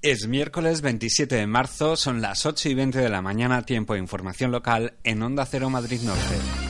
Es miércoles 27 de marzo, son las 8 y 20 de la mañana, tiempo de información local en Onda Cero Madrid Norte.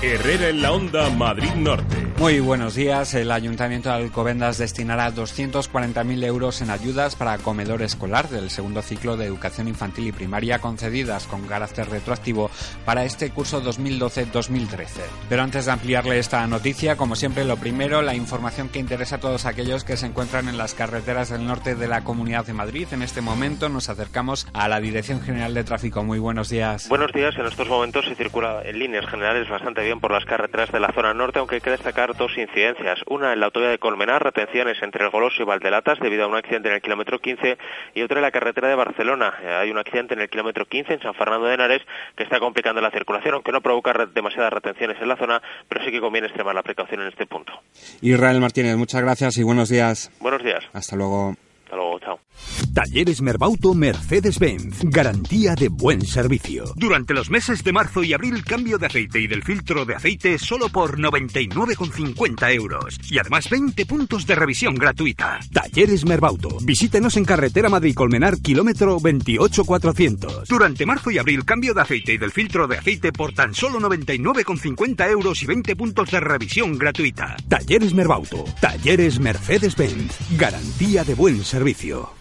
Herrera en la Onda Madrid Norte. Muy buenos días. El Ayuntamiento de Alcobendas destinará 240.000 euros en ayudas para comedor escolar del segundo ciclo de educación infantil y primaria concedidas con carácter retroactivo para este curso 2012-2013. Pero antes de ampliarle esta noticia, como siempre, lo primero, la información que interesa a todos aquellos que se encuentran en las carreteras del norte de la Comunidad de Madrid. En este momento nos acercamos a la Dirección General de Tráfico. Muy buenos días. Buenos días. En estos momentos se circula en líneas generales bastante bien por las carreteras de la zona norte, aunque hay que destacar dos incidencias. Una en la autovía de Colmenar, retenciones entre el Goloso y Valdelatas debido a un accidente en el kilómetro 15 y otra en la carretera de Barcelona. Eh, hay un accidente en el kilómetro 15 en San Fernando de Henares que está complicando la circulación, aunque no provoca demasiadas retenciones en la zona, pero sí que conviene extremar la precaución en este punto. Israel Martínez, muchas gracias y buenos días. Buenos días. Hasta luego. Hasta luego, chao. Talleres Merbauto Mercedes-Benz. Garantía de buen servicio. Durante los meses de marzo y abril, cambio de aceite y del filtro de aceite solo por 99,50 euros. Y además 20 puntos de revisión gratuita. Talleres Merbauto. Visítenos en carretera Madrid-Colmenar, kilómetro 28400. Durante marzo y abril, cambio de aceite y del filtro de aceite por tan solo 99,50 euros y 20 puntos de revisión gratuita. Talleres Merbauto. Talleres Mercedes-Benz. Garantía de buen servicio.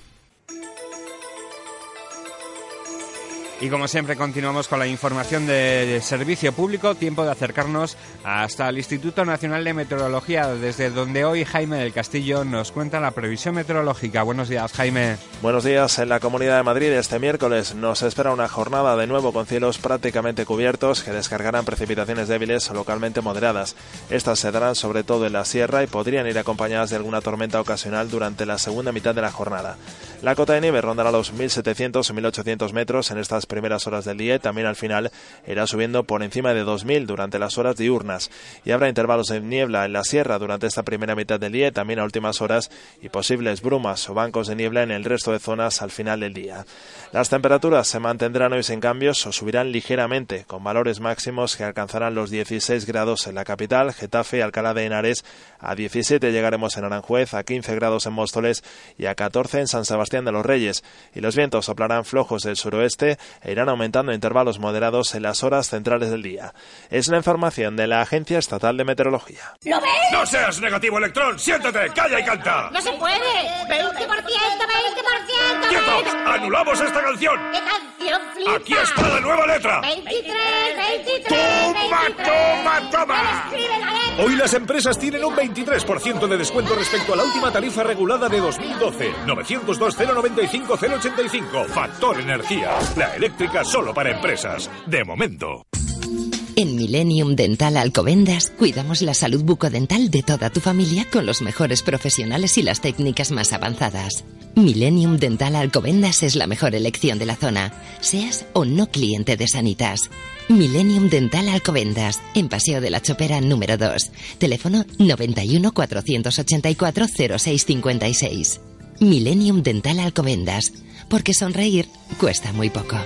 Y como siempre continuamos con la información de servicio público, tiempo de acercarnos hasta el Instituto Nacional de Meteorología, desde donde hoy Jaime del Castillo nos cuenta la previsión meteorológica. Buenos días, Jaime. Buenos días. En la Comunidad de Madrid este miércoles nos espera una jornada de nuevo con cielos prácticamente cubiertos que descargarán precipitaciones débiles o localmente moderadas. Estas se darán sobre todo en la sierra y podrían ir acompañadas de alguna tormenta ocasional durante la segunda mitad de la jornada. La cota de nieve rondará los 1.700 o 1.800 metros en estas primeras horas del día y también al final irá subiendo por encima de 2.000 durante las horas diurnas. Y habrá intervalos de niebla en la sierra durante esta primera mitad del día y también a últimas horas y posibles brumas o bancos de niebla en el resto de zonas al final del día. Las temperaturas se mantendrán hoy sin cambios o subirán ligeramente, con valores máximos que alcanzarán los 16 grados en la capital, Getafe y Alcalá de Henares. A 17 llegaremos en Aranjuez, a 15 grados en Móstoles y a 14 en San Sebastián de los Reyes. Y los vientos soplarán flojos del suroeste e irán aumentando intervalos moderados en las horas centrales del día. Es la información de la Agencia Estatal de Meteorología. ¿Lo ves? ¡No seas negativo, Electrón! ¡Siéntate! ¡Calla y canta! ¡No se puede! ¡20%! ¡20%! ¡Quietos! ¡Anulamos esta canción! ¿Qué canción flipa? ¡Aquí está la nueva letra! 23, 23, ¡Toma, 23. toma. Hoy las empresas tienen un 23% de descuento respecto a la última tarifa regulada de 2012. 902-095-085. Factor Energía. La eléctrica solo para empresas. De momento. En Millennium Dental Alcobendas cuidamos la salud bucodental de toda tu familia con los mejores profesionales y las técnicas más avanzadas. Millennium Dental Alcobendas es la mejor elección de la zona, seas o no cliente de Sanitas. Millennium Dental Alcobendas, en Paseo de la Chopera número 2. Teléfono 91 484 0656. Millennium Dental Alcobendas, porque sonreír cuesta muy poco.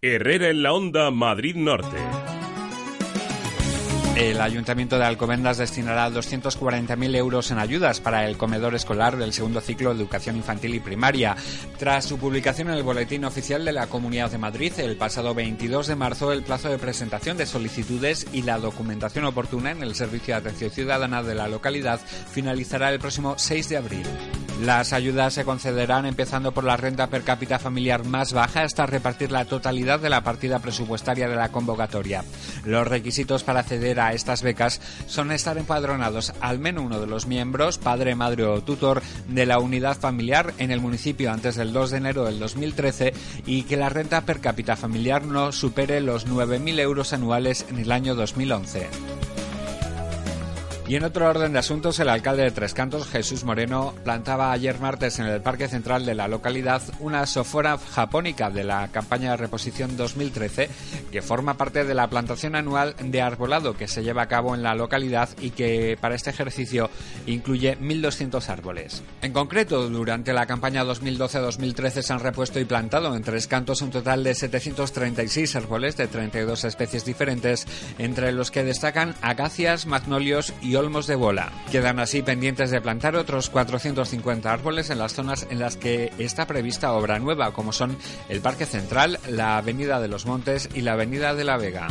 Herrera en la Onda, Madrid Norte. El Ayuntamiento de Alcobendas destinará 240.000 euros en ayudas para el comedor escolar del segundo ciclo de educación infantil y primaria. Tras su publicación en el Boletín Oficial de la Comunidad de Madrid el pasado 22 de marzo, el plazo de presentación de solicitudes y la documentación oportuna en el Servicio de Atención Ciudadana de la localidad finalizará el próximo 6 de abril. Las ayudas se concederán empezando por la renta per cápita familiar más baja hasta repartir la totalidad de la partida presupuestaria de la convocatoria. Los requisitos para acceder a estas becas son estar empadronados al menos uno de los miembros, padre, madre o tutor, de la unidad familiar en el municipio antes del 2 de enero del 2013 y que la renta per cápita familiar no supere los 9.000 euros anuales en el año 2011. Y en otro orden de asuntos, el alcalde de Tres Cantos, Jesús Moreno, plantaba ayer martes en el parque central de la localidad una sofora japónica de la campaña de reposición 2013, que forma parte de la plantación anual de arbolado que se lleva a cabo en la localidad y que para este ejercicio incluye 1.200 árboles. En concreto, durante la campaña 2012-2013 se han repuesto y plantado en Tres Cantos un total de 736 árboles de 32 especies diferentes, entre los que destacan acacias, magnolios y olmos de bola. Quedan así pendientes de plantar otros 450 árboles en las zonas en las que está prevista obra nueva, como son el Parque Central, la Avenida de los Montes y la Avenida de la Vega.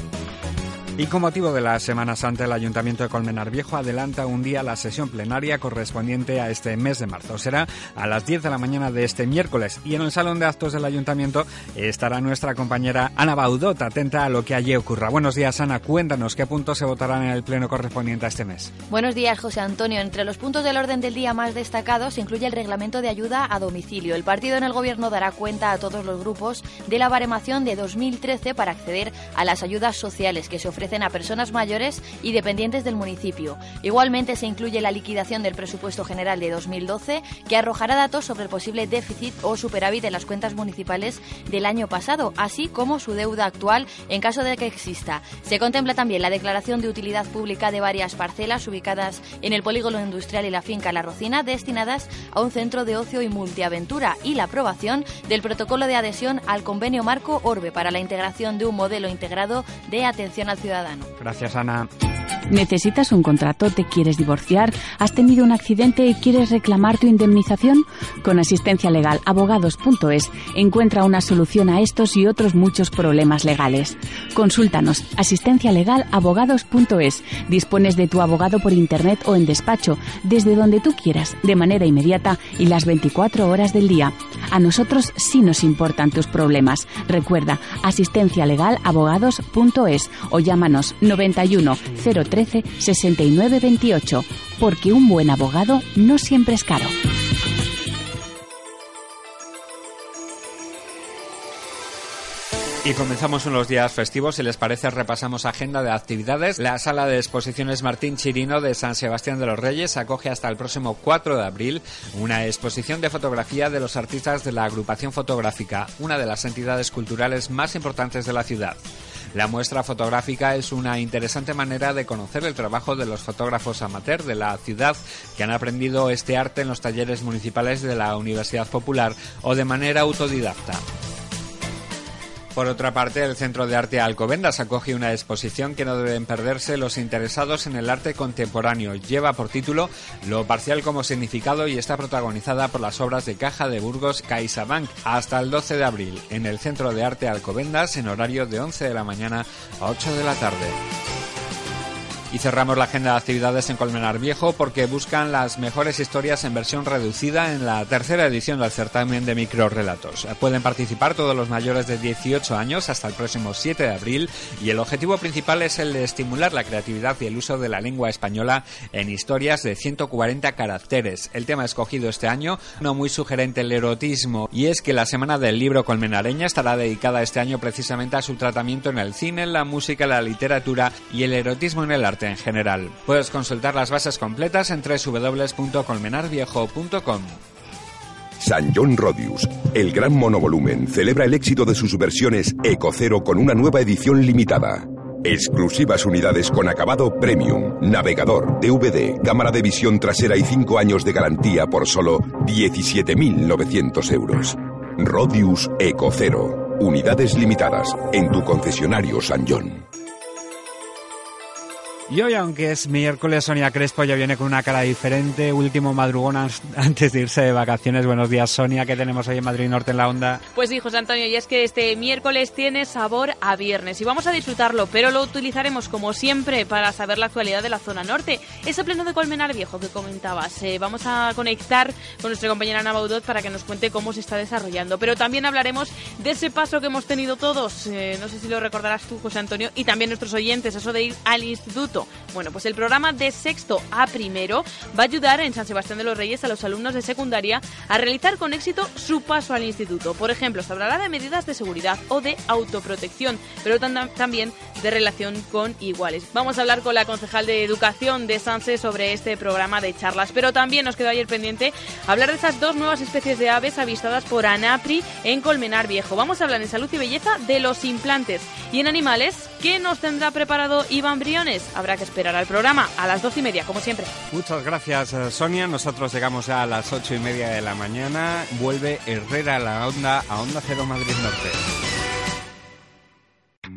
Y con motivo de la Semana Santa, el Ayuntamiento de Colmenar Viejo adelanta un día la sesión plenaria correspondiente a este mes de marzo. Será a las 10 de la mañana de este miércoles y en el Salón de Actos del Ayuntamiento estará nuestra compañera Ana Baudot, atenta a lo que allí ocurra. Buenos días, Ana. Cuéntanos qué puntos se votarán en el pleno correspondiente a este mes. Buenos días, José Antonio. Entre los puntos del orden del día más destacados incluye el reglamento de ayuda a domicilio. El partido en el Gobierno dará cuenta a todos los grupos de la baremación de 2013 para acceder a las ayudas sociales que se ofrecen a personas mayores y dependientes del municipio. Igualmente se incluye la liquidación del presupuesto general de 2012, que arrojará datos sobre el posible déficit o superávit de las cuentas municipales del año pasado, así como su deuda actual en caso de que exista. Se contempla también la declaración de utilidad pública de varias parcelas ubicadas en el polígono industrial y la finca La Rocina, destinadas a un centro de ocio y multiaventura, y la aprobación del protocolo de adhesión al convenio marco Orbe para la integración de un modelo integrado de atención al ciudadano. Gracias, Ana. ¿Necesitas un contrato? ¿Te quieres divorciar? ¿Has tenido un accidente y quieres reclamar tu indemnización? Con Asistencia Legal Abogados.es encuentra una solución a estos y otros muchos problemas legales. Consúltanos Asistencia Legal Abogados.es. Dispones de tu abogado por internet o en despacho, desde donde tú quieras, de manera inmediata y las 24 horas del día. A nosotros sí nos importan tus problemas. Recuerda Asistencia Legal Abogados.es o llámanos 91 03 13 69 28, porque un buen abogado no siempre es caro. Y comenzamos unos días festivos. Si les parece, repasamos agenda de actividades. La sala de exposiciones Martín Chirino de San Sebastián de los Reyes acoge hasta el próximo 4 de abril una exposición de fotografía de los artistas de la agrupación fotográfica, una de las entidades culturales más importantes de la ciudad. La muestra fotográfica es una interesante manera de conocer el trabajo de los fotógrafos amateur de la ciudad que han aprendido este arte en los talleres municipales de la Universidad Popular o de manera autodidacta. Por otra parte, el Centro de Arte Alcobendas acoge una exposición que no deben perderse los interesados en el arte contemporáneo. Lleva por título Lo parcial como significado y está protagonizada por las obras de Caja de Burgos CaixaBank hasta el 12 de abril en el Centro de Arte Alcobendas en horario de 11 de la mañana a 8 de la tarde. Y cerramos la agenda de actividades en Colmenar Viejo porque buscan las mejores historias en versión reducida en la tercera edición del certamen de microrelatos. Pueden participar todos los mayores de 18 años hasta el próximo 7 de abril y el objetivo principal es el de estimular la creatividad y el uso de la lengua española en historias de 140 caracteres. El tema escogido este año, no muy sugerente el erotismo, y es que la Semana del Libro Colmenareña estará dedicada este año precisamente a su tratamiento en el cine, la música, la literatura y el erotismo en el arte en general. Puedes consultar las bases completas en www.colmenarviejo.com. San John Rodius, el gran monovolumen, celebra el éxito de sus versiones Ecocero con una nueva edición limitada. Exclusivas unidades con acabado premium, navegador, DVD, cámara de visión trasera y 5 años de garantía por solo 17.900 euros. Rodius Ecocero, unidades limitadas en tu concesionario San John. Y hoy, aunque es miércoles, Sonia Crespo ya viene con una cara diferente. Último madrugón antes de irse de vacaciones. Buenos días, Sonia. ¿Qué tenemos hoy en Madrid Norte en la Onda? Pues sí, José Antonio, y es que este miércoles tiene sabor a viernes y vamos a disfrutarlo, pero lo utilizaremos como siempre para saber la actualidad de la zona norte. Ese pleno de Colmenar Viejo que comentabas. Eh, vamos a conectar con nuestra compañera Ana Baudot para que nos cuente cómo se está desarrollando. Pero también hablaremos de ese paso que hemos tenido todos. Eh, no sé si lo recordarás tú, José Antonio, y también nuestros oyentes, eso de ir al instituto bueno, pues el programa de sexto a primero va a ayudar en San Sebastián de los Reyes a los alumnos de secundaria a realizar con éxito su paso al instituto. Por ejemplo, se hablará de medidas de seguridad o de autoprotección, pero también de relación con iguales. Vamos a hablar con la concejal de Educación de Sanse sobre este programa de charlas, pero también nos quedó ayer pendiente hablar de esas dos nuevas especies de aves avistadas por ANAPRI en Colmenar Viejo. Vamos a hablar en salud y belleza de los implantes y en animales, ¿qué nos tendrá preparado Iván Briones? Habrá que esperar al programa a las doce y media, como siempre. Muchas gracias, eh, Sonia. Nosotros llegamos ya a las ocho y media de la mañana. Vuelve Herrera a la onda a Onda Cero Madrid Norte.